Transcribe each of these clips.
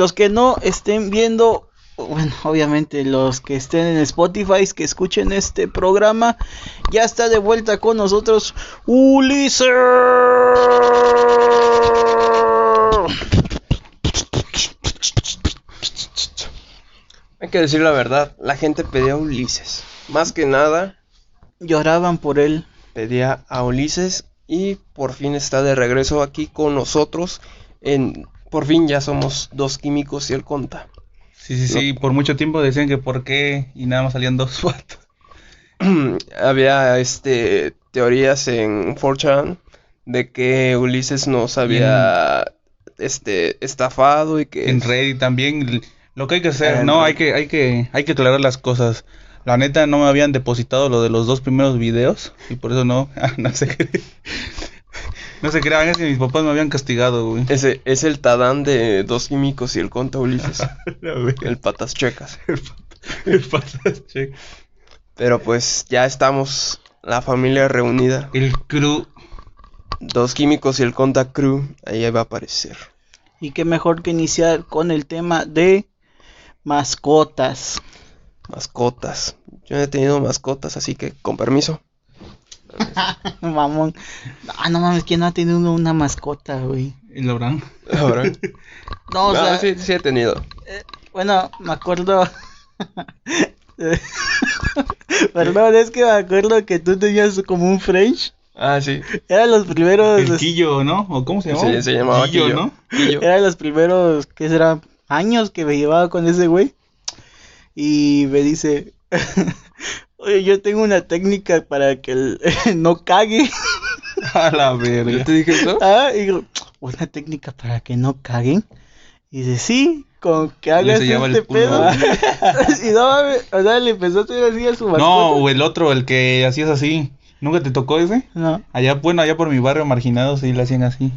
los que no estén viendo, bueno, obviamente los que estén en Spotify, que escuchen este programa, ya está de vuelta con nosotros Ulises. Hay que decir la verdad, la gente pedía a Ulises. Más que nada, Lloraban por él. pedía a Ulises y por fin está de regreso aquí con nosotros. En, por fin ya somos dos químicos y el conta. Sí, sí, sí, por mucho tiempo decían que por qué y nada más salían dos vatos. Había este teorías en 4chan de que Ulises nos había este estafado y que En Reddit también, lo que hay que hacer, En no, hay que, hay que, hay que aclarar las cosas. La neta no me habían depositado lo de los dos primeros videos y por eso no, ah, no cree. No se crean, es que mis papás me habían castigado, güey. ese es el Tadán de dos químicos y el conta Ulises, el patas checas. El patas, che. Pero pues ya estamos la familia reunida. El crew. Dos químicos y el conta crew ahí va a aparecer. Y qué mejor que iniciar con el tema de mascotas. Mascotas. Yo no he tenido mascotas, así que con permiso. Mamón. Ah, no mames, ¿quién no ha tenido uno una mascota, güey? El Abraham. Ahora. No, o No, sea, sí, sí he tenido. bueno, me acuerdo. Perdón, es que me acuerdo que tú tenías como un French. Ah, sí. Eran los primeros. El Quillo, ¿no? ¿O cómo se llamaba? Sí, se llamaba Quillo, Quillo. ¿no? Quillo. Eran los primeros, ¿qué será? Años que me llevaba con ese güey. Y me dice, oye, yo tengo una técnica para que el- no cague. A la ¿Yo verga. te dije eso? Ah, y digo, una técnica para que no caguen. Y dice, sí, con que hagas este pedo. y no mames, o sea, le empezó a hacer así a su mascota. No, o el otro, el que hacías así. ¿Nunca te tocó ese? No. Allá, bueno, allá por mi barrio marginado, sí, le hacían así.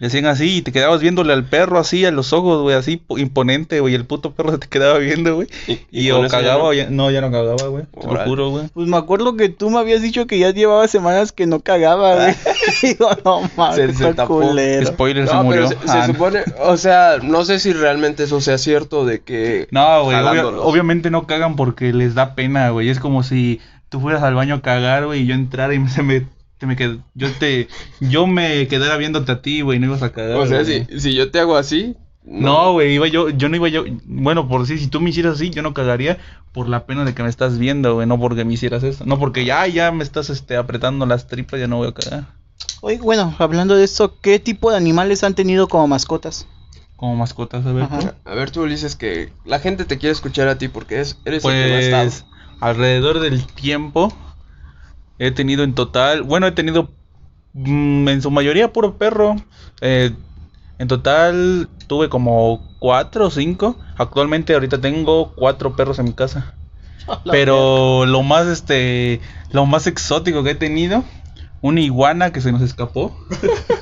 Le hacían así y te quedabas viéndole al perro así a los ojos, güey, así po- imponente, güey. El puto perro se te quedaba viendo, güey. Y, o ya cagaba no. o ya, no, ya no cagaba, güey. Te lo juro, güey. Pues me acuerdo que tú me habías dicho que ya llevaba semanas que no cagaba, güey. Digo, no mames, Se- se tapó. culero. Spoiler, se No, murió. pero se, se Ah, no. supone, o sea, no sé si realmente eso sea cierto de que No, güey, obvia- obviamente no cagan porque les da pena, güey. Es como si tú fueras al baño a cagar, güey, y yo entrara y se me, te me qued- yo te, yo me quedara viéndote a ti, güey, no ibas a cagar. o sea, si, si yo te hago así, No, güey, iba yo, yo no iba yo, bueno, por si, si tú me hicieras así, yo no cagaría por la pena de que me estás viendo, güey, no porque me hicieras eso, no porque ya, ya me estás, este, apretando las tripas, ya no voy a cagar. Oye, bueno, hablando de esto, ¿qué tipo de animales han tenido como mascotas? Como mascotas, a ver, Ajá. A ver, tú dices que la gente te quiere escuchar a ti porque es, eres el que. Pues alrededor del tiempo he tenido en total, bueno, he tenido mm, en su mayoría puro perro. Eh, en total tuve como cuatro o cinco. Actualmente ahorita tengo cuatro perros en mi casa. Pero lo más este, lo más exótico que he tenido, una iguana que se nos escapó.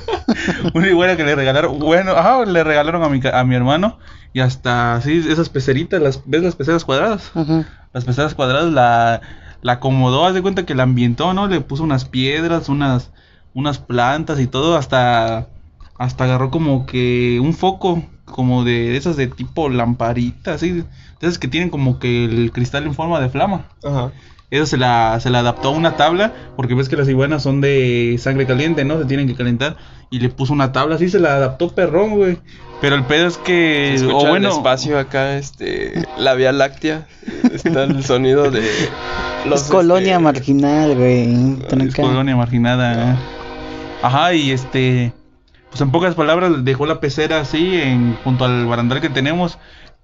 una iguana que le regalaron, bueno, ajá, le regalaron a mi, a mi hermano y hasta así esas peceritas, las ves las peceras cuadradas las peceras cuadradas la, la acomodó, haz de cuenta que la ambientó, ¿no? Le puso unas piedras, unas, unas plantas y todo, hasta, hasta agarró como que un foco, como de esas de tipo lamparita, así, de esas que tienen como que el cristal en forma de flama. Ajá. Eso se la, se la adaptó a una tabla, porque ves que las iguanas son de sangre caliente, ¿no? Se tienen que calentar. Y le puso una tabla, así se la adaptó perrón, güey. Pero el pedo es que... Se o escucha bueno, el espacio acá, este, la Vía Láctea. Está el sonido de los es colonia este, marginal, güey. Es colonia marginada. ¿eh? Ajá, y este, pues en pocas palabras dejó la pecera así en junto al barandal que tenemos,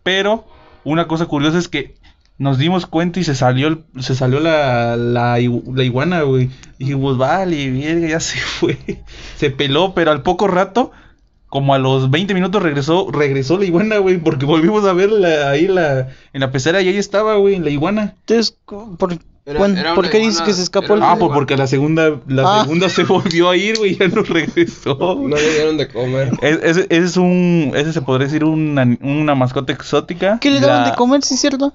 pero una cosa curiosa es que nos dimos cuenta y se salió el- se salió la, la, igu- la iguana, güey. Dijimos, vale, verga, ya se fue. Se peló, pero al poco rato, como a los 20 minutos regresó, regresó la iguana, güey, porque volvimos a verla ahí la, en la pecera y ahí estaba, güey, la iguana. Entonces, ¿por, Era- cuán- era ¿por una qué dices que se escapó el Ah, pues porque la segunda, la Ah. segunda se volvió a ir, güey, ya no regresó. No le dieron de comer. Es- Ese es un, ese se podría decir una, una mascota exótica. ¿Qué le daban La- de comer, sí es cierto?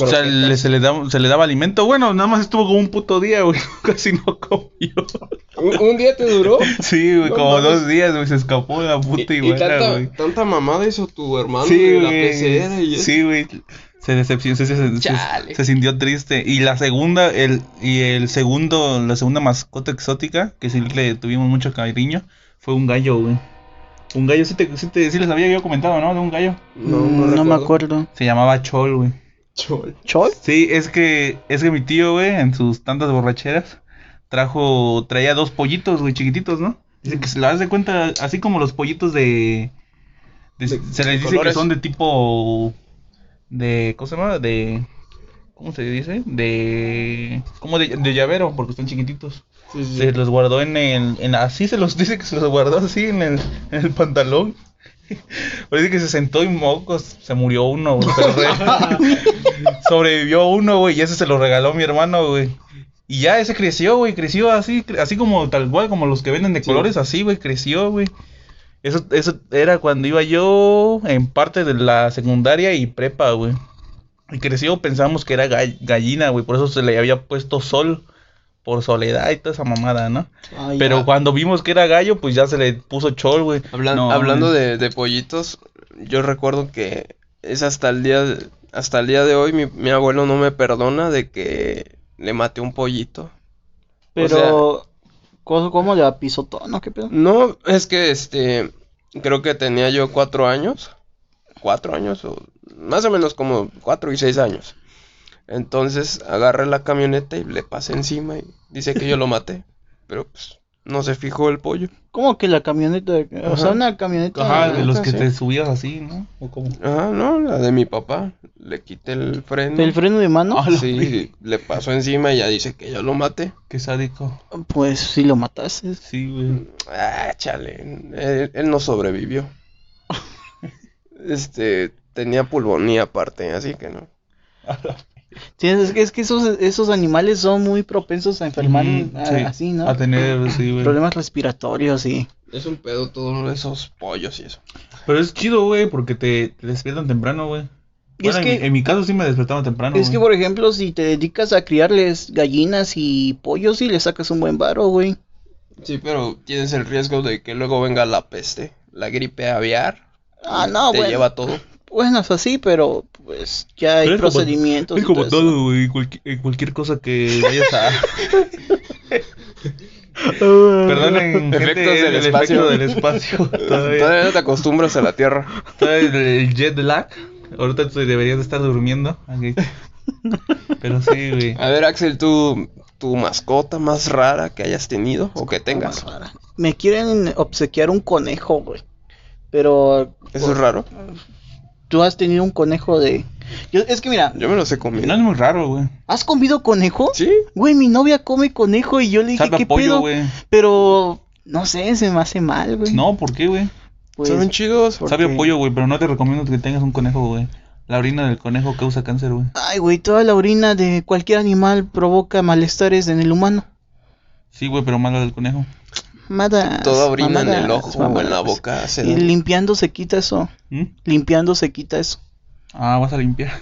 O sea, le- se, le daba, se le daba alimento. Bueno, nada más estuvo como un puto día, güey. Casi no comió. ¿Un, un día te duró? Sí, güey, No como mames. dos días, güey. Se escapó la Y, puta y iguana, tanta, güey. tanta mamada hizo tu hermano Sí, de la y eso. Sí, güey. Se decepcionó, se, se- se- Chale. se sintió triste. Y la segunda, el, y el segundo, la segunda mascota exótica, que sí le tuvimos mucho cariño, fue un gallo, güey. Un gallo, sí, te, sí, te- sí les había yo comentado, ¿no? De un gallo. No, Mm, no, no me acuerdo. Se llamaba Chol, güey. Chol. ¿Chol? Sí, es que, es que mi tío, güey, en sus tantas borracheras, trajo, traía dos pollitos, güey, chiquititos, ¿no? Dice que se las de cuenta, así como los pollitos de, de- De- se les dice colores. que son de tipo, de, ¿cómo se llama? De, ¿cómo se dice? De, como de, de llavero, porque están chiquititos. Sí, sí, Se los guardó en el, en, así se los dice que se los guardó así en el, en el pantalón. Parece que se sentó y mocos, se murió uno, güey, sobrevivió uno, güey, y ese se lo regaló mi hermano, güey. Y ya ese creció, güey, creció así, así como tal cual, como los que venden de Sí. colores, así, güey, creció, güey. Eso, eso era cuando iba yo en parte de la secundaria y prepa, güey. Y creció, pensamos que era gall- gallina, güey, por eso se le había puesto sol, por soledad y toda esa mamada, ¿no? Ah. Pero cuando vimos que era gallo, pues ya se le puso chol, güey. No, hablando de, de pollitos, yo recuerdo que es hasta el día de, hasta el día de hoy mi, mi abuelo no me perdona de que le maté un pollito. Pero, ¿cómo, cómo le apisotó? ¿No? ¿Qué pedo? No, es que este creo que tenía yo cuatro años. Cuatro años o más o menos como cuatro y seis años. Entonces agarré la camioneta y le pasé encima y dice que yo lo maté. Pero pues no se fijó el pollo. ¿Cómo que la camioneta? O sea, una camioneta. Ajá, de los que sí. te subías así, ¿no? ¿O cómo? Ajá, no, la de mi papá. Le quité el freno. ¿El freno de mano? Ah, Sí, le pasó encima y ya dice que yo lo maté. Qué sádico. Pues sí lo mataste. Sí, güey. Ah, chale, él, él no sobrevivió. Este, tenía pulmonía aparte, así que no. Sí, es que, es que esos, esos animales son muy propensos a enfermar Mm, a- sí, así, ¿no? A tener, sí, güey. Problemas respiratorios y... Es un pedo todos esos pollos y eso. Pero es chido, güey, porque te, te despiertan temprano, güey. Es en, que- mi, en mi caso sí me despertaba temprano. Es que, por ejemplo, si te dedicas a criarles gallinas y pollos y le sacas un buen varo, güey. Sí, pero tienes el riesgo de que luego venga la peste, la gripe aviar. Ah, no, te bueno. lleva todo. Bueno, es así, pero pues ya hay es como- procedimientos. Es y como todo, güey. cualqui- en cualquier cosa que vayas a. Perdonen, gente, Efectos del el espacio. efecto del espacio. Todavía, Todavía no te acostumbras a la tierra. todavía el, el jet lag. Ahorita tú deberías de estar durmiendo. ok. Pero sí, güey. A ver, Axel, ¿tu, tu mascota más rara que hayas tenido o que tengas? Me quieren obsequiar un conejo, güey. Pero ¿Eso es raro? Tú has tenido un conejo de... Yo, es que mira, Yo me los he comido. No es muy raro, güey. ¿has comido conejo? ¿Sí? Güey, mi novia come conejo y yo le dije, Sabe ¿qué pollo, pedo? güey. Pero, no sé, se me hace mal, güey. No, ¿por qué, güey? Pues, Son chidos. ¿por Sabe a pollo, güey, pero no te recomiendo que tengas un conejo, güey. La orina del conejo causa cáncer, güey. Ay, güey, toda la orina de cualquier animal provoca malestares en el humano. Sí, güey, pero malo del conejo. Mamadas, Toda orina en el mamadas, ojo o en la boca. hace Y daño. limpiando se quita eso. ¿Mm? Limpiando se quita eso. Ah, vas a limpiar.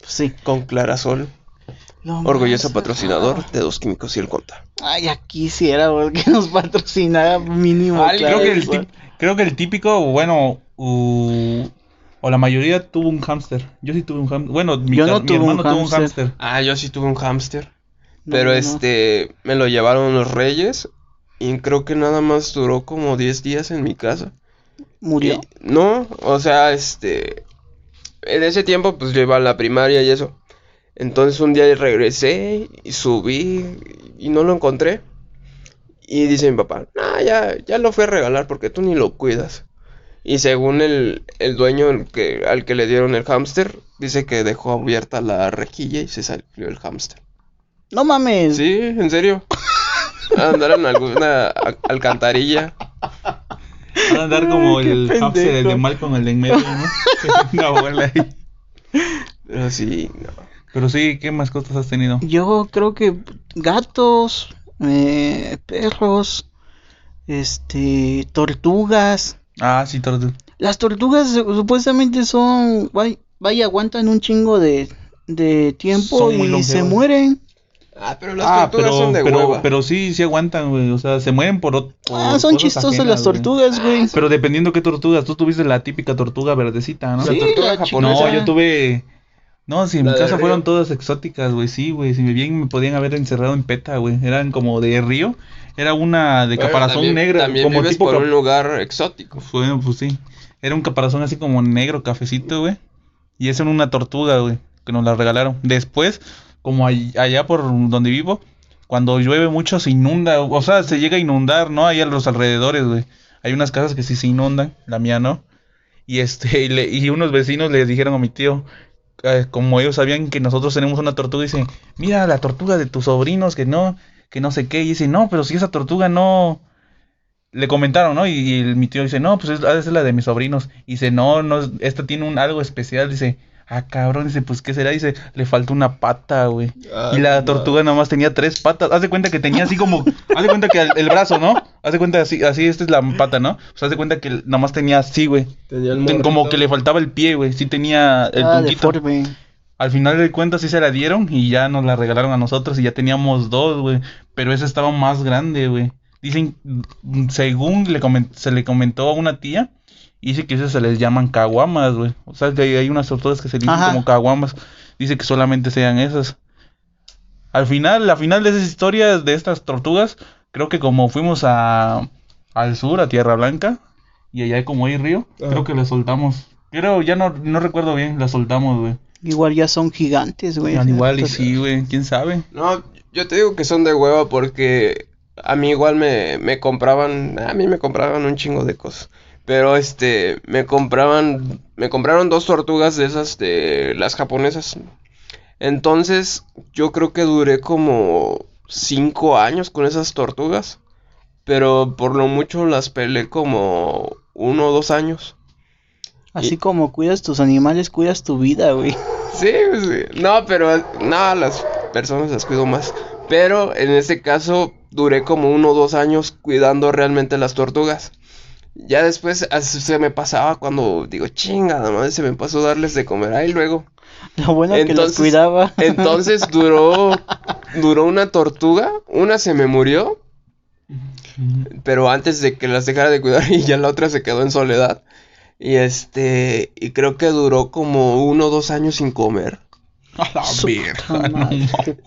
Pues sí. Con Clarasol, Lo orgulloso patrocinador de Dos Químicos y el Conta. Ay, ya quisiera, güey, que nos patrocinara mínimo. Creo, que el güey. tip- creo que el típico, bueno, o la mayoría tuvo un hámster. Yo sí tuve un hámster. Bueno, mi, Yo no mi tuve un hermano tuvo un hámster. Ah, yo sí tuve un hámster. No, Pero no. este, me lo llevaron los reyes. Y creo que nada más duró como 10 días en mi casa. Murió. Y- no, o sea, este. En ese tiempo, pues yo iba a la primaria y eso. Entonces un día regresé y subí y no lo encontré. Y dice mi papá, nah, ya, ya lo fui a regalar porque tú ni lo cuidas. Y según el, el dueño el que, al que le dieron el hámster, dice que dejó abierta la rejilla y se salió el hámster. No mames. Sí, en serio. A andar en alguna alcantarilla. Van a andar como Ay, el hámster el de. Malcolm, el de en medio, ¿no? Una bola ahí. Pero sí, no. Pero sí, ¿qué mascotas has tenido? Yo creo que gatos, eh, perros, este, tortugas. Ah, sí, tortu. Las tortugas su- supuestamente son, vay- vaya, aguantan un chingo de, de tiempo Son y se mueren. Ah, pero las Ah, tortugas pero, son de pero, hueva. pero sí, sí aguantan, güey. O sea, se mueren por, ot- por Ah, son chistosas ajenas, las tortugas, güey. Pero dependiendo qué tortugas. Tú tuviste la típica tortuga verdecita, ¿no? La Sí, tortuga la japonesa. No, yo tuve. No, si en La mi casa fueron todas exóticas, güey. Sí, güey. Si me bien me podían haber encerrado en peta, güey. Eran como de río. Era una de Bueno, caparazón también- negra. También como vives tipo. por un lugar exótico. Bueno, pues sí. Era un caparazón así como negro, cafecito, güey. Y eso era una tortuga, güey. Que nos la regalaron. Después, como all- allá por donde vivo, cuando llueve mucho se inunda. O sea, se llega a inundar, ¿no? Ahí a los alrededores, güey. Hay unas casas que sí se inundan. La mía no. Y este, y, le- y unos vecinos le dijeron a mi tío, eh, como ellos sabían que nosotros tenemos una tortuga, dice, mira la tortuga de tus sobrinos, que no, que no sé qué. Y dice, no, pero si esa tortuga no, le comentaron, ¿no? Y, mi tío dice, no, pues es, ser la de mis sobrinos. Y dice, no, no, esta tiene un algo especial. Dice, ah, cabrón, dice, pues, ¿qué será? Dice, le falta una pata, güey. y la tortuga nada más tenía tres patas. Haz de cuenta que tenía así como, haz de cuenta que el, el brazo, ¿no? Haz de cuenta así, así, esta es la pata, ¿no? O sea, haz de cuenta que nada más tenía así, güey. Tenía el Como que le faltaba el pie, güey. Sí tenía el Ah, puntito. deforme. Al final de cuentas sí se la dieron y ya nos la regalaron a nosotros y ya teníamos dos, güey. Pero esa estaba más grande, güey. Dicen, según le comen- se le comentó a una tía, dice que esas se les llaman caguamas, güey. O sea, que hay, hay unas tortugas que se dicen Ajá. como caguamas. Dice que solamente sean esas. Al final, la final de esas historias de estas tortugas, creo que como fuimos a al sur, a Tierra Blanca, y allá como hay río, Ajá. creo que las soltamos. Creo, ya no, no recuerdo bien, las soltamos, güey. Igual ya son gigantes, güey. Al igual y sí, güey, quién sabe. No, yo te digo que son de hueva porque a mí igual me, me compraban, a mí me compraban un chingo de cosas. Pero este, me compraban, me compraron dos tortugas de esas de las japonesas. Entonces, yo creo que duré como cinco años con esas tortugas. Pero por lo mucho las peleé como uno o dos años. Así como cuidas tus animales, cuidas tu vida, güey. Sí, pues, sí. No, pero no, las personas las cuido más. Pero en este caso duré como uno o dos años cuidando realmente las tortugas. Ya después así se me pasaba cuando digo, chinga, madre, se me pasó darles de comer. Ahí luego. Lo bueno que los Entonces- cuidaba. Entonces duró, duró una tortuga, una se me murió, pero antes de que las dejara de cuidar y ya la otra se quedó en soledad. Y este, y creo que duró como uno o dos años sin comer. A la no.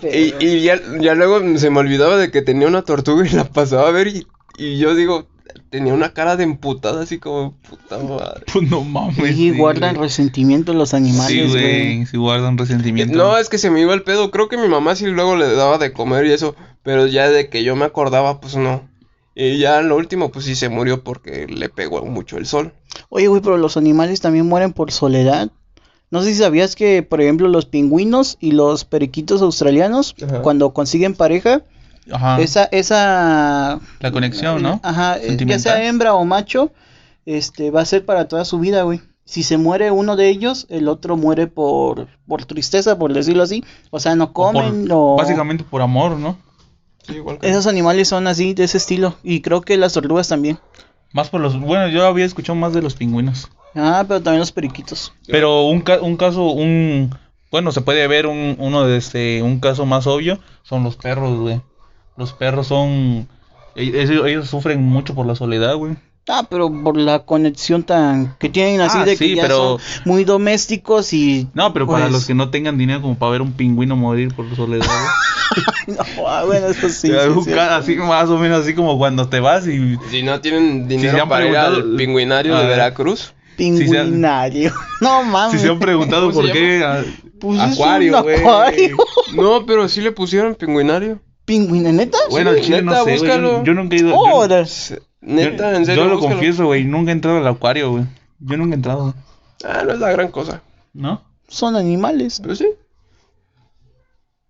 Y, y ya, ya luego se me olvidaba de que tenía una tortuga y la pasaba a ver y, y yo digo, tenía una cara de emputada así como puta madre. Pues no mames. Sí, sí, guardan güey. resentimiento los Sí, animales, güey. güey, sí guardan resentimiento. No, es que se me iba el pedo, creo que mi mamá sí luego le daba de comer y eso, pero ya de que yo me acordaba, pues no. Y ya lo último, pues sí se murió porque le pegó mucho el sol. Oye, güey, pero los animales también mueren por soledad. No sé si sabías que, por ejemplo, los pingüinos y los periquitos australianos, Ajá. cuando consiguen pareja, Ajá. esa, esa, La conexión, ¿no? ajá, eh, ya sea hembra o macho, este, va a ser para toda su vida, güey. Si se muere uno de ellos, el otro muere por, por tristeza, por decirlo así. O sea, no O por- comen, o... Básicamente por amor, ¿no? Sí, igual que... Esos animales son así, de ese estilo. Y creo que las tortugas también. Más por los... Bueno, yo había escuchado más de los pingüinos. Ah, pero también los periquitos. Pero un, ca- un caso, un... Bueno, se puede ver un, uno de este... Un caso más obvio son los perros, güey. Los perros son... e- Ellos, ellos sufren mucho por la soledad, güey. Ah, pero por la conexión tan que tienen así Ah, de que sí, ya pero- son muy domésticos y No, pero para pues, los que no tengan dinero como para ver un pingüino morir por soledad, güey. no, ah, bueno, eso sí. sí, así más o menos así como cuando te vas y Si no tienen se dinero han para ir preguntado- al pingüinario A de ver. Veracruz, Pingüinario. No mames. si se han preguntado ¿Cómo se por qué ah, Pues es acuario, un güey. acuario. no, pero sí le pusieron pingüinario. ¿Pingüina neta? Bueno, chile no neta, sé, güey. Yo, yo nunca he ido. yo- Ahora. Neta, yo, en serio. yo lo búscalo. confieso, güey. Nunca he entrado al acuario, güey. Yo nunca he entrado. Ah, no es la gran cosa. ¿No? Son animales. Pero sí.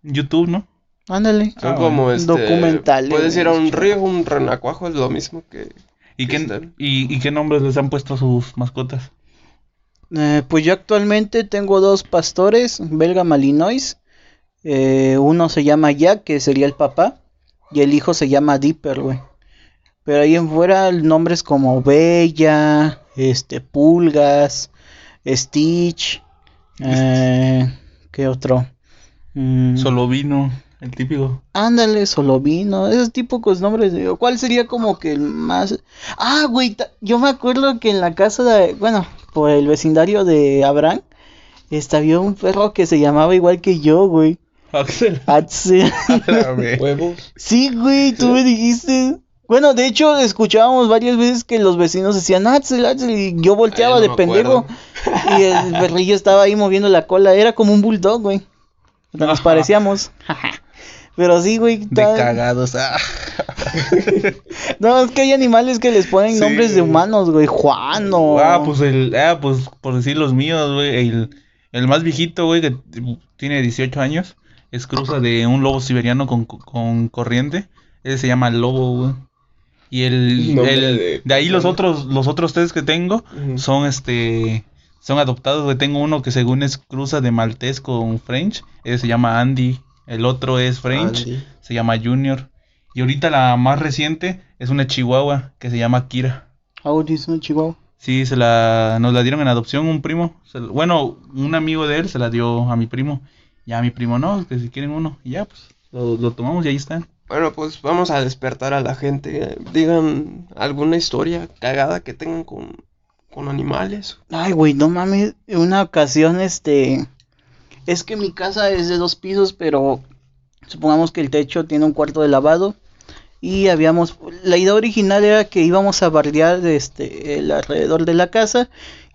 YouTube, ¿no? Ándale. Son Ah, como este. documentales, Puedes ir a un río, un renacuajo es lo mismo que. ¿Y qué, Están. y, y qué nombres les han puesto a sus mascotas? Eh, pues yo actualmente tengo dos pastores belga malinois. Eh, uno se llama Jack, que sería el papá, y el hijo se llama Dipper, güey. Pero ahí en fuera nombres como Bella, este, Pulgas, Stitch, eh, ¿qué ¿Qué otro? Mm, Solo vino, el típico. Ándale, solo vino, esos típicos nombres. ¿Cuál sería como que el más? Ah, güey, yo me acuerdo que en la casa de, bueno, por el vecindario de Abraham, había un perro que se llamaba igual que yo, güey. Axel. Axel. Huevos. Sí, güey, tú me dijiste. Bueno, de hecho, escuchábamos varias veces que los vecinos decían Axel, Axel, y yo volteaba Ay, no de pendejo. Y el perrillo estaba ahí moviendo la cola, era como un bulldog, güey. Nos parecíamos. Pero sí, güey. De cagados. ah. No, es que hay animales que les ponen Sí. nombres de humanos, güey. Juan o... Ah, pues el, ah, pues por decir los míos, güey, el, el más viejito, güey, que tiene 18 años, es cruza de un lobo siberiano con, con corriente, ese se llama Lobo, güey. Y el, el- de de ahí los otros, los otros tres que tengo son este, son adoptados, güey. Tengo uno que según es cruza de maltés con French, ese se llama Andy, el otro es French, Andy. se llama Junior. Y ahorita la más reciente es una chihuahua que se llama Kira. Ah, es un chihuahua. Sí, se la, nos la dieron en adopción un primo. Se bueno, un amigo de él se la dio a mi primo. Y a mi primo no, que si quieren uno. Y ya, pues, lo, lo tomamos y ahí están. Bueno, pues vamos a despertar a la gente. Digan alguna historia cagada que tengan con, con animales. Ay, güey, no mames. En una ocasión, este... Es que mi casa es de dos pisos, pero... Supongamos que el techo tiene un cuarto de lavado. Y habíamos... La idea original era que íbamos a bardear este, el alrededor de la casa.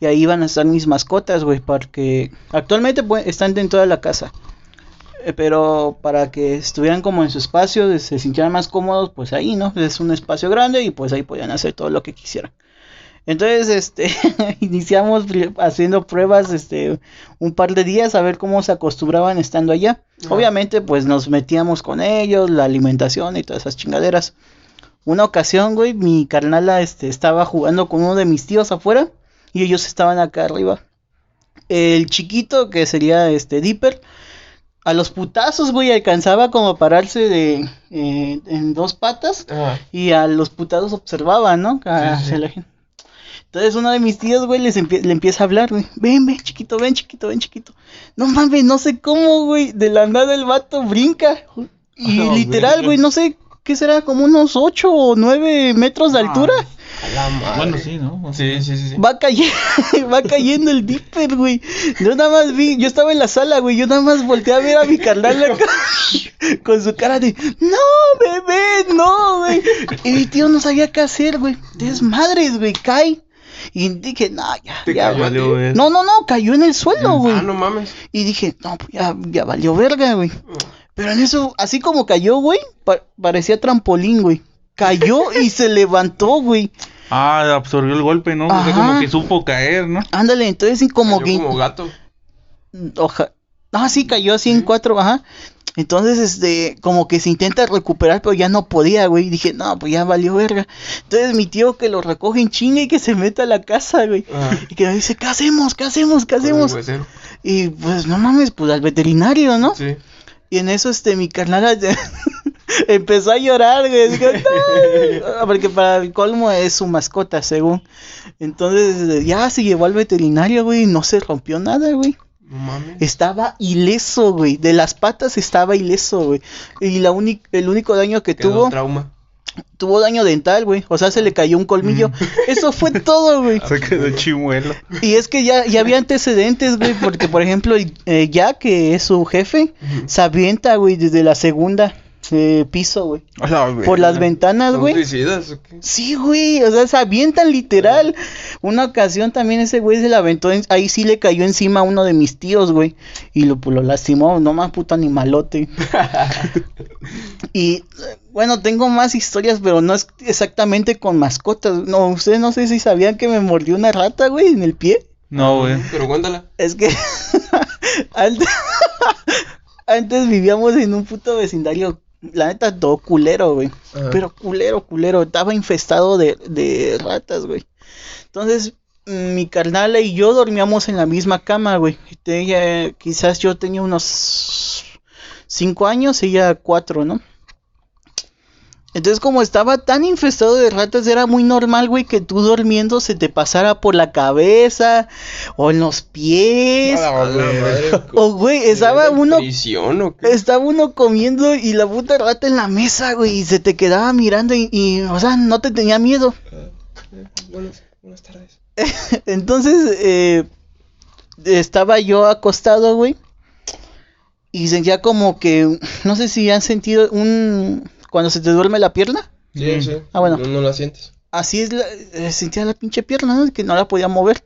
Y ahí iban a estar mis mascotas, güey. Porque actualmente pues, están dentro de la casa. Eh, Pero para que estuvieran como en su espacio, se sintieran más cómodos, pues ahí, ¿no? Es un espacio grande y pues ahí podían hacer todo lo que quisieran. Entonces, este, iniciamos haciendo pruebas, este, un par de días a ver cómo se acostumbraban estando allá. Ajá. Obviamente, pues nos metíamos con ellos, la alimentación y todas esas chingaderas. Una ocasión, güey, mi carnala, este, estaba jugando con uno de mis tíos afuera y ellos estaban acá arriba. El chiquito, que sería este Dipper, a los putazos, güey, alcanzaba como a pararse de eh, en dos patas Ajá. y a los putados observaba, ¿no? A- Sí, sí, la gente. Entonces uno de mis tíos, güey, les empie- le empieza a hablar, güey. Ven, ven, chiquito, ven, chiquito, ven, chiquito. No mames, no sé cómo, güey. De la nada el vato brinca. Y literal, güey, no sé qué será, como unos 8 o 9 metros de Ah. altura. La madre. Bueno, sí, ¿no? Sí, sí, sí. sí. Va cayendo, va cayendo el dipper, güey. Yo nada más vi, yo estaba en la sala, güey. Yo nada más volteé a ver a mi carnal acá, con su cara de, no, bebé, no, güey. Y mi tío no sabía qué hacer, güey. Desmadres, güey, cae. Y dije, no, ya, Te ya. cayó. Valió ver. No, no, no, cayó en el suelo, güey. Ah, no mames. Y dije, no, pues ya, ya valió verga, güey. Pero en eso, así como cayó, güey, pa- parecía trampolín, güey. Cayó y se levantó, güey. Ah, absorbió el golpe, ¿no? O sea, Ajá. como que supo caer, ¿no? Ándale, entonces sí, como Cayó que... como gato. Oja... Ah, sí, cayó así en cuatro, ajá. Entonces, este, como que se intenta recuperar, pero ya no podía, güey. Dije, no, pues ya valió verga. Entonces mi tío que lo recoge en chinga y que se meta a la casa, güey. Ajá. Y que me dice, ¿qué hacemos? ¿Qué hacemos? ¿Qué hacemos? Y pues no mames, pues al veterinario, ¿no? Sí. Y en eso, este, mi carnal empezó a llorar, güey. Dijo, "No", Porque para el colmo es su mascota, según. Entonces, ya se llevó al veterinario, güey, y no se rompió nada, güey. No mames. Estaba ileso, güey. De las patas estaba ileso, güey. Y la el único daño que Quedó tuvo, trauma. tuvo daño dental, güey. O sea, se le cayó un colmillo. Eso fue todo, güey. Se quedó chimuelo. Y es que ya, ya había antecedentes, güey. Porque, por ejemplo, eh, ya que es su jefe, Ujú. se avienta, güey, desde la segunda eh, piso, güey. Por las ventanas, ¿Son güey. suicidas o qué? Sí, güey, o sea, se avientan literal. Una ocasión también ese güey se la aventó, en- ahí sí le cayó encima a uno de mis tíos, güey. Y lo, pues, lo lastimó, no más puto animalote. y bueno, tengo más historias, pero no es exactamente con mascotas. No, ustedes no sé si sabían que me mordió una rata, güey, en el pie. No, güey. Pero cuéntala. Es que antes, antes vivíamos en un puto vecindario, la neta, todo culero, güey. Ajá. Pero culero, culero, estaba infestado de, de ratas, güey. Entonces, mm, mi carnala y yo dormíamos en la misma cama, güey. Ella, quizás yo tenía unos cinco años, ella cuatro, ¿no? Entonces, como estaba tan infestado de ratas, era muy normal, güey, que tú durmiendo se te pasara por la cabeza o en los pies. A la A la madre, O, güey, estaba ¿en uno, prisión o qué? estaba uno comiendo y la puta rata en la mesa, güey, y se te quedaba mirando y, y, o sea, no te tenía miedo. Buenas, buenas tardes. Entonces, eh, estaba yo acostado, güey. Y sentía como que, no sé si han sentido un, cuando se te duerme la pierna. Sí, Mm. sí. Ah, bueno. No, no la sientes. Así es, la, eh, sentía la pinche pierna, ¿no? Que no la podía mover.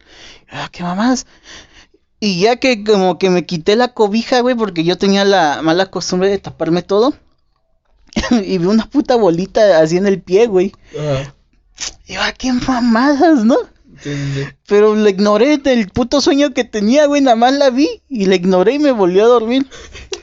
Ah, qué mamás. Y ya que como que me quité la cobija, güey, porque yo tenía la mala costumbre de taparme todo. y vi una puta bolita así en el pie, güey. Ajá. Y yo, ah, qué mamadas, ¿no? Sí, sí, sí. Pero le ignoré del puto sueño que tenía, güey, nada más la vi y la ignoré y me volvió a dormir.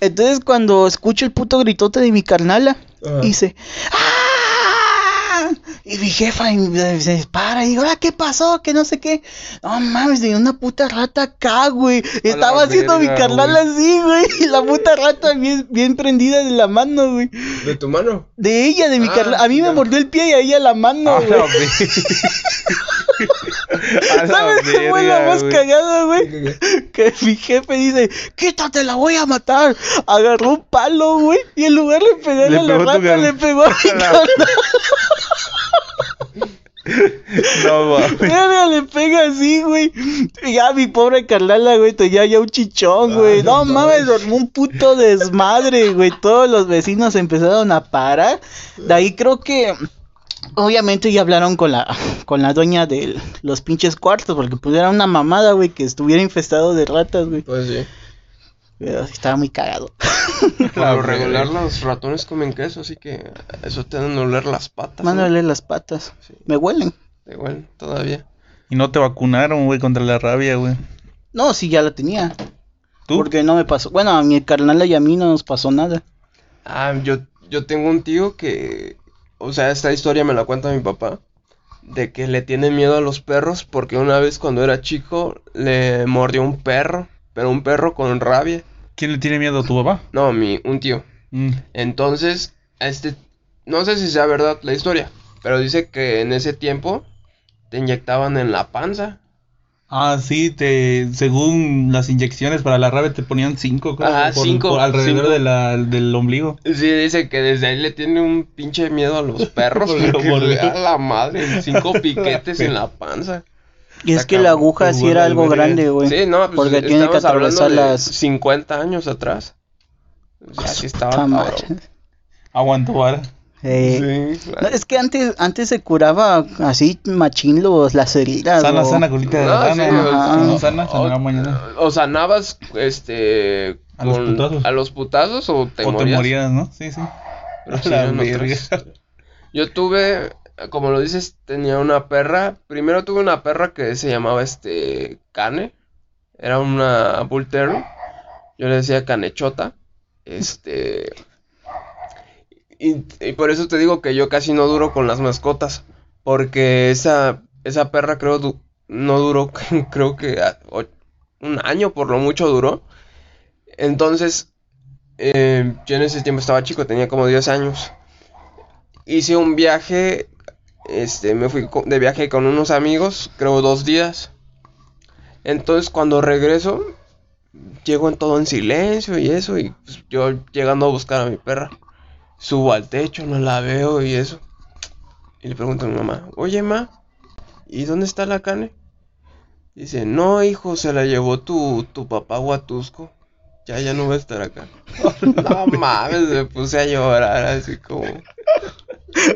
Entonces cuando escucho el puto gritote de mi carnala, Ajá. dice, ¡Ah! Y mi jefa y se dispara y digo, ah, ¿qué pasó? Que no sé qué. No mames, tenía una puta rata acá, güey. Estaba haciendo mi verga, carnala así, güey. Y la puta rata bien, bien prendida de la mano, güey. ¿De tu mano? De ella, de mi Ah, carnala. A mí me mordió el pie y a ella la mano, A güey. ¿Sabes qué fue la más güey. cagada, güey? Que mi jefe dice, quítate, la voy a matar. Agarró un palo, güey. Y en lugar de pegarle Le a la rata, gar- le pegó a mi. No mames. Le pega así, güey. Ya mi pobre Carlala, güey, tenía ya un chichón, güey. Ay, no no mames, mames. dormó un puto desmadre, güey. Todos los vecinos empezaron a parar. De ahí creo que. Obviamente ya hablaron con la con la dueña de los pinches cuartos, porque pues era una mamada, güey, que estuviera infestado de ratas, güey. Pues sí. Pero sí estaba muy cagado. Lo regular los ratones comen queso, así que eso te dan a oler las patas. ¿no? Mándale las patas. Sí. Me huelen. Igual, todavía. Y no te vacunaron, güey, contra la rabia, güey. No, sí, ya la tenía. ¿Tú? Porque no me pasó. Bueno, a mi carnal y a mí no nos pasó nada. Ah, yo, yo tengo un tío que, o sea, esta historia me la cuenta mi papá, de que le tiene miedo a los perros porque una vez cuando era chico le mordió un perro, pero un perro con rabia. ¿Quién le tiene miedo a tu papá? No, mi, un tío. Mm. Entonces, este, no sé si sea verdad la historia, pero dice que en ese tiempo te inyectaban en la panza. Ah, sí, te, según las inyecciones para la rabia te ponían cinco, creo, Ajá, por- cinco, por alrededor cinco. de la, del ombligo. Sí, dice que desde ahí le tiene un pinche miedo a los perros porque mordió. a la madre, cinco piquetes en la panza. Y es que la aguja sí era algo grande, güey. Sí, no, pues Porque tiene que atravesar las- 50 años atrás. O sea, sí estaba cabrón. Aguanto vara. Eh, Sí, no, es que antes, antes se curaba así machín los, las heridas. Sana, o- sana, colita de No, rana. sí, Ajá. Si no sana, sanaba o, mañana. o sanabas, este... A los putazos. A los putazos o te o te morías. morías, ¿no? Sí, sí. La. Yo tuve, como lo dices, tenía una perra. Primero tuve una perra que se llamaba este Cane. Era una Bull Terrier. Yo le decía Canechota. Este. Y, por eso te digo que yo casi no duro con las mascotas. Porque esa, esa perra creo no duró, creo que a- o- un año por lo mucho duró. Entonces, eh, yo en ese tiempo estaba chico, tenía como 10 años. Hice un viaje, este, me fui de viaje con unos amigos, creo dos días. Entonces cuando regreso, llego en todo en silencio y eso, y pues, yo llegando a buscar a mi perra. Subo al techo, no la veo y eso. Y le pregunto a mi mamá, oye ma, ¿y dónde está la cane? Dice, no hijo, se la llevó tu, tu papá Huatusco. Ya, ya no va a estar acá. No mames, me puse a llorar así como,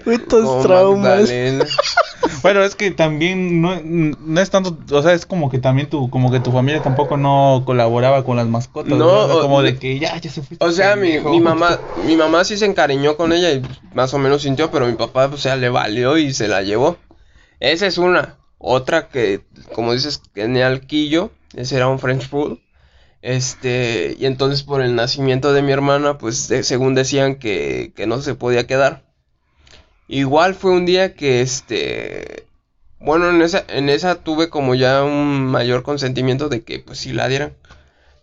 Estos como traumas. Bueno, es que también no, no es tanto, o sea, es como que también tu, como que tu familia tampoco no colaboraba con las mascotas, No, ¿no? O sea, o- como de que ya, ya se fue. O sea, mi, mi mamá, mi mamá sí se encariñó con ella y más o menos sintió, pero mi papá, o sea, le valió y se la llevó. Esa es una. Otra que, como dices, tenía el quillo, ese era un French Poodle. Este, y entonces por el nacimiento de mi hermana, pues de- según decían que, que no se podía quedar. Igual fue un día que, este, bueno, en esa, en esa tuve como ya un mayor consentimiento de que pues sí la dieran.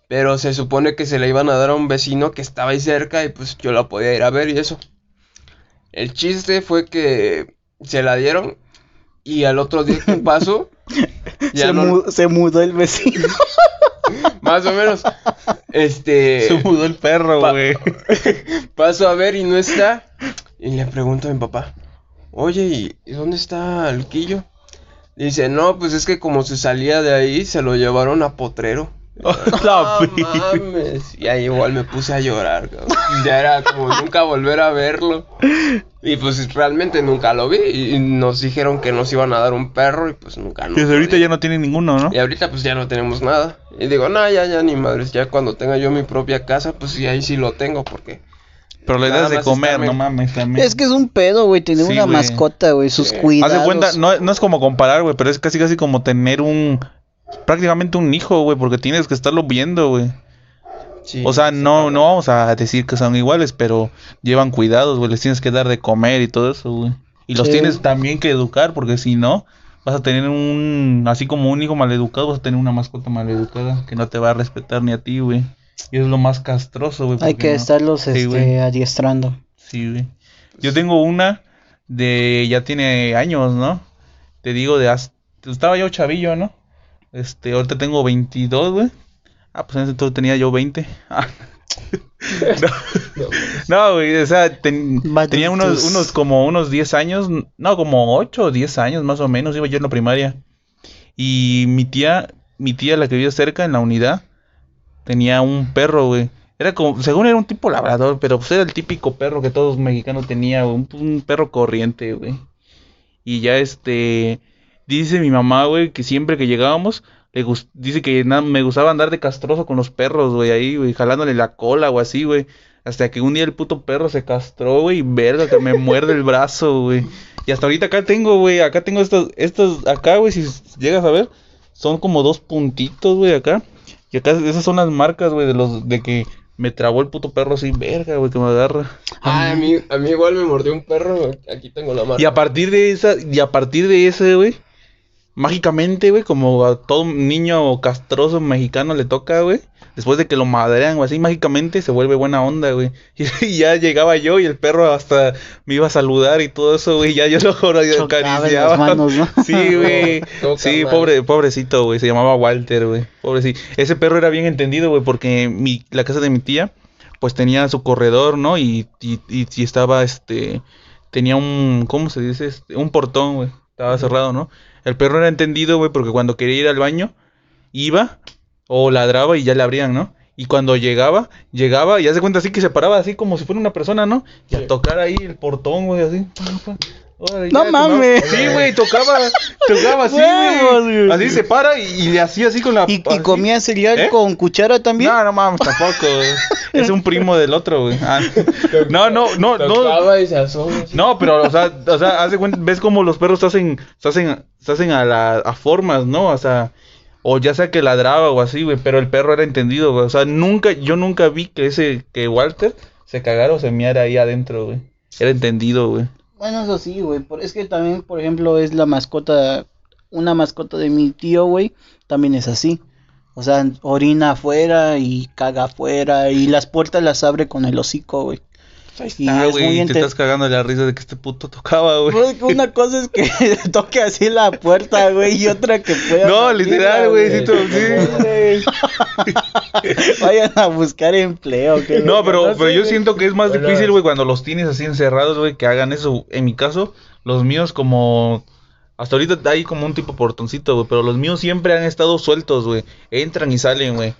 Pero se supone que se la iban a dar a un vecino que estaba ahí cerca y pues yo la podía ir a ver y eso. El chiste fue que se la dieron y al otro día que pasó, ya Se, no- mu- se mudó el vecino. más o menos, este, Se mudó el perro, Pa- güey. paso a ver y no está. Y le pregunto a mi papá, oye, ¿y dónde está el quillo? Dice, no, pues es que como se salía de ahí, se lo llevaron a Potrero. No pi- mames. Y ahí igual me puse a llorar. cabrón. Ya era como nunca volver a verlo. Y pues realmente nunca lo vi. Y nos dijeron que nos iban a dar un perro y pues nunca nos Desde lo ahorita ya no tiene ninguno, ¿no? Y ahorita pues ya no tenemos nada. Y digo, no, ya, ya ni madres. Ya cuando tenga yo mi propia casa, pues sí, ahí sí lo tengo porque... Pero le Nada das de comer, estarme- no mames, también. Es que es un pedo, güey, tener Sí, una güey. mascota, güey, sus Sí. cuidados. Haz de cuenta, no, no es como comparar, güey, pero es casi casi como tener un... Prácticamente un hijo, güey, porque tienes que estarlo viendo, güey. sí, O sea, sí, no, no vamos a decir que son iguales, pero llevan cuidados, güey. Les tienes que dar de comer y todo eso, güey. Y los Sí. tienes también que educar, porque si no, vas a tener un... Así como un hijo maleducado, vas a tener una mascota maleducada que no te va a respetar ni a ti, güey. Y es lo más castroso, güey. Hay que no- estarlos Sí, este, güey. adiestrando. Sí, güey. Yo tengo una de... Ya tiene años, ¿no? Te digo, de... haz- Estaba yo chavillo, ¿no? Este, ahorita tengo 22, güey. Ah, pues en ese entonces tenía yo 20. Ah. No, güey, o sea, ten- tenía unos, unos como unos 10 años, no, como 8 o 10 años más o menos, iba yo en la primaria. Y mi tía, mi tía, la que vivía cerca en la unidad, tenía un perro, güey. Era como, según era un tipo labrador, pero pues era el típico perro que todos mexicanos tenían, güey, un, un perro corriente, güey. Y ya este, dice mi mamá, güey, que siempre que llegábamos, le dice que me gustaba andar de castroso con los perros, güey, ahí, güey, jalándole la cola o así, güey. Hasta que un día el puto perro se castró, güey, verga, que me muerde el brazo, güey. Y hasta ahorita acá tengo, güey, acá tengo estos, estos, acá, güey, si llegas a ver, son como dos puntitos, güey, acá. Y acá esas son las marcas, güey, de los, de que me trabó el puto perro así, verga, güey, que me agarra. Ay, a mí, a mí igual me mordió un perro. Aquí tengo la marca. Y a partir de esa, y a partir de ese, güey, mágicamente, güey, como a todo niño castroso mexicano le toca, güey, después de que lo madrean o así, mágicamente se vuelve buena onda, güey. Y, ya llegaba yo y el perro hasta me iba a saludar y todo eso, güey, ya yo lo acariciaba. manos, ¿no? Sí, güey. Sí, pobre, pobrecito, güey. Se llamaba Walter, güey. Pobrecito. Ese perro era bien entendido, güey, porque mi, la casa de mi tía, pues tenía su corredor, ¿no? Y, y, y, y estaba, este, tenía un, ¿cómo se dice? Este, un portón, güey. Estaba cerrado, ¿no? El perro era entendido, güey, porque cuando quería ir al baño, iba o ladraba y ya le abrían, ¿no? Y cuando llegaba, llegaba y ya se cuenta así que se paraba así como si fuera una persona, ¿no? Y a tocar ahí el portón, güey, así. Órale, No ya, mames. Sí, güey, tocaba, tocaba así, güey. Así se para y, y le hacía así con la... ¿Y, y comía cereal ¿Eh? con cuchara también? No, no mames, tampoco, güey. Es un primo del otro, güey. Ah. No, no, no, no. Tocaba y se asoma. así. No, pero, o sea, o sea, haz de cuenta, ves como los perros se hacen, se hacen, se hacen a, la, a formas, ¿no? O sea, o ya sea que ladraba o así, güey, pero el perro era entendido, güey. O sea, nunca, yo nunca vi que ese, que Walter se cagara o se meara ahí adentro, güey. Era entendido, güey. Bueno, eso sí, güey. Es que también, por ejemplo, es la mascota, una mascota de mi tío, güey, también es así. O sea, orina afuera y caga afuera y las puertas las abre con el hocico, güey. Ah, es güey, te estás cagando de la risa de que este puto tocaba, güey. Pues, Una cosa es que toque así la puerta, güey, y otra que pueda. No, literal, güey, sí, sí. Vayan a buscar empleo. que No, pero, sé, pero yo siento que es más Bueno. difícil, güey, cuando los tienes así encerrados, güey, que hagan eso. En mi caso, los míos como... Hasta ahorita hay como un tipo portoncito, güey, pero los míos siempre han estado sueltos, güey. Entran y salen, güey.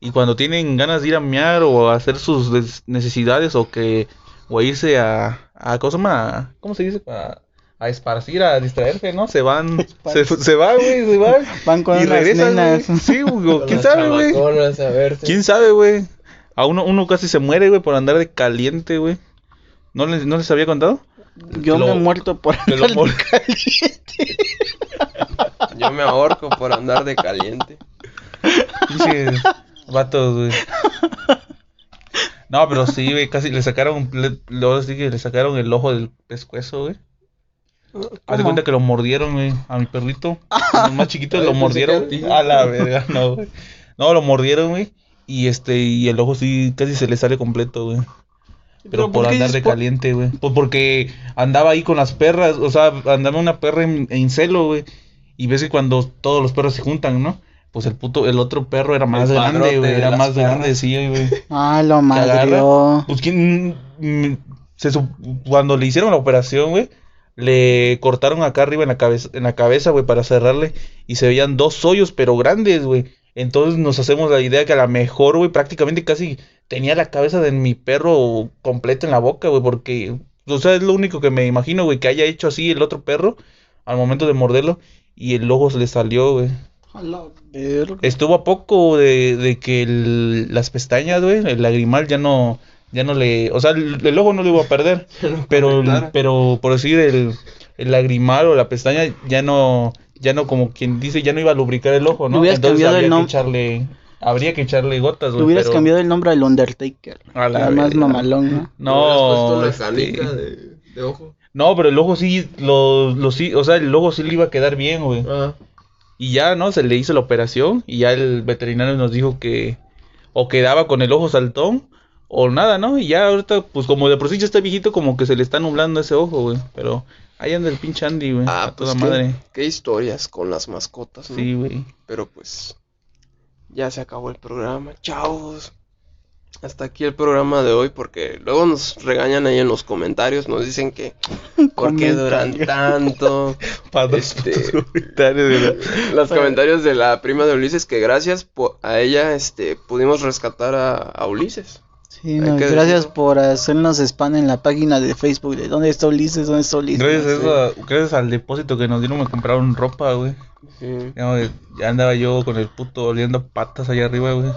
Y cuando tienen ganas de ir a mear o a hacer sus des- necesidades o que... O a irse a... a ¿Cómo se llama? ¿Cómo se dice? A, a esparcir, a distraerse, ¿no? Se van... Se, se va, güey, se van. Van con y regresan, nenas. Sí, güey. ¿Quién sabe, güey? ¿Quién sabe, güey? A uno, uno casi se muere, güey, por andar de caliente, güey. ¿No les, ¿No les había contado? Yo me he muerto por andar mor- caliente. Yo me ahorco por andar de caliente. Vatos, güey. No, pero sí, güey, casi le sacaron, le, sacaron el ojo del pescuezo, güey. Haz de cuenta que lo mordieron, güey, a mi perrito. Los más chiquitos Ay, lo mordieron. a la verga, no, güey. No, lo mordieron, güey. Y este, y el ojo sí casi se le sale completo, güey. Pero, ¿por andar de caliente, güey. Pues porque andaba ahí con las perras, o sea, andaba una perra en, en celo, güey. Y ves que cuando todos los perros se juntan, ¿no? Pues el puto, el otro perro era más grande, güey. Era más perras. grande, sí, güey. Ah, lo madrió. Pues quién mm, se sup- cuando le hicieron la operación, güey, le cortaron acá arriba en la cabeza, en la cabeza, güey, para cerrarle y se veían dos hoyos pero grandes, güey. Entonces nos hacemos la idea que a lo mejor, güey, prácticamente casi tenía la cabeza de mi perro completa en la boca, güey, porque o sea, es lo único que me imagino, güey, que haya hecho así el otro perro al momento de morderlo y el ojo se le salió, güey. Estuvo a poco de, de que el- las pestañas, güey, el lagrimal ya no, ya no le, o sea, el, el ojo no lo iba a perder, pero, pero por decir el, el lagrimal o la pestaña ya no, ya no como quien dice, ya no iba a lubricar el ojo, Le ¿no? Entonces cambiado el habría que echarle, habría que echarle gotas, güey, hubieras pero- cambiado el nombre al Undertaker. A la más mamalón, ¿no? No, la este, de, de ojo. no, pero el ojo sí, lo, lo sí, o sea, el ojo sí le iba a quedar bien, güey. Ah, Y ya, ¿no? Se le hizo la operación y ya el veterinario nos dijo que o quedaba con el ojo saltón o nada, ¿no? Y ya ahorita, pues como de por sí ya está viejito, como que se le está nublando ese ojo, güey. Pero ahí anda el pinche Andy, güey. ah a pues toda qué, madre. qué historias con las mascotas, ¿no? Sí, güey. Pero pues ya se acabó el programa. Chavos. Hasta aquí el programa de hoy porque luego nos regañan ahí en los comentarios, nos dicen que ¿por qué duran tanto? Para Este- comentarios, güey. Los comentarios de la prima de Ulises que gracias a ella este pudimos rescatar a, a Ulises. Sí, no, gracias decirlo. por hacernos spam en la página de Facebook de ¿Dónde está Ulises? ¿Dónde está Ulises? Gracias, a No a- gracias al depósito que nos dieron, me compraron ropa, güey. Sí. Ya, güey, ya andaba yo con el puto oliendo patas allá arriba, güey.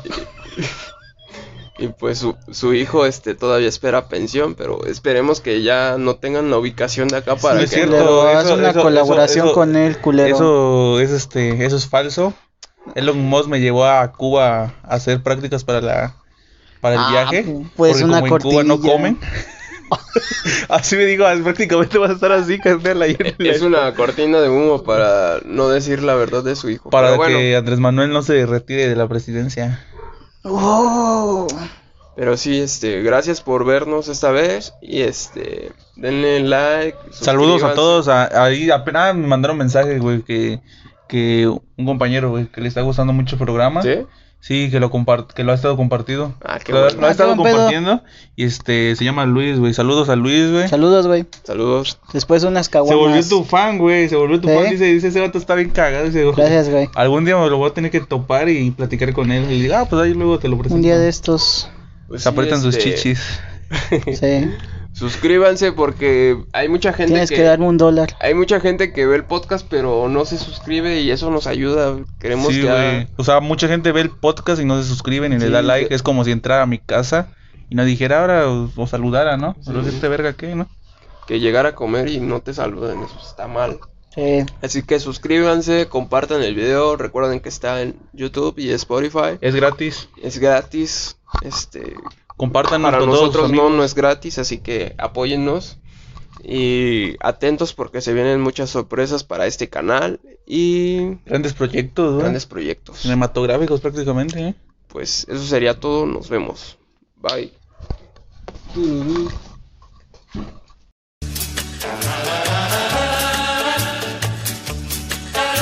Y pues su, su hijo este todavía espera pensión, pero esperemos que ya no tengan la ubicación de acá para Sí, que es cierto. Culero, haz eso- una eso- colaboración eso- con él, culero. Eso es este, eso es falso. Elon Musk me llevó a Cuba a hacer prácticas para la para el Ah, viaje. pues porque una como en Cuba no comen. así me digo, prácticamente vas a estar así, carnal, la- Es una cortina de humo para no decir la verdad de su hijo. para pero bueno, que Andrés Manuel no se retire de la presidencia. Oh. pero sí, este, gracias por vernos esta vez y este, denle like. Saludos a todos. a- ahí apenas me mandaron mensaje, güey, que, que un compañero, güey, que le está gustando mucho el programa. ¿Sí? Sí, que lo compart que lo ha estado compartido. Ah, qué lo, bueno. lo ha Ah, estado pedo. compartiendo. Y este se llama Luis, güey. Saludos a Luis, güey. Saludos, güey. Saludos. Después unas Se caguamas. volvió tu fan, güey. Se volvió tu ¿Sí? fan. Dice, dice, ese vato está bien cagado. Dice, Gracias, güey. Algún día me lo voy a tener que topar y platicar con él. Y digo, ah, pues ahí luego te lo presento. Un día de estos. Pues Se sí, aprietan sus este, chichis. Sí. Suscríbanse porque hay mucha gente Tienes que, que darme un dólar. hay mucha gente que ve el podcast pero no se suscribe y eso nos ayuda. Queremos Sí, ya güey. O sea, mucha gente ve el podcast y no se suscribe ni le Sí, da like. que- Es como si entrara a mi casa y no dijera ahora o, o saludara, ¿no? Pero este verga qué, ¿no? que llegar a comer y no te saluden, eso está mal. Sí. Así que suscríbanse, compartan el video, recuerden que está en YouTube y Spotify. Es gratis. Es gratis. Este, Compártanos para con todos nosotros no, no es gratis, así que apóyennos. Y atentos porque se vienen muchas sorpresas para este canal y Grandes proyectos, güey. grandes proyectos. Cinematográficos prácticamente, ¿eh? Pues eso sería todo, nos vemos. Bye.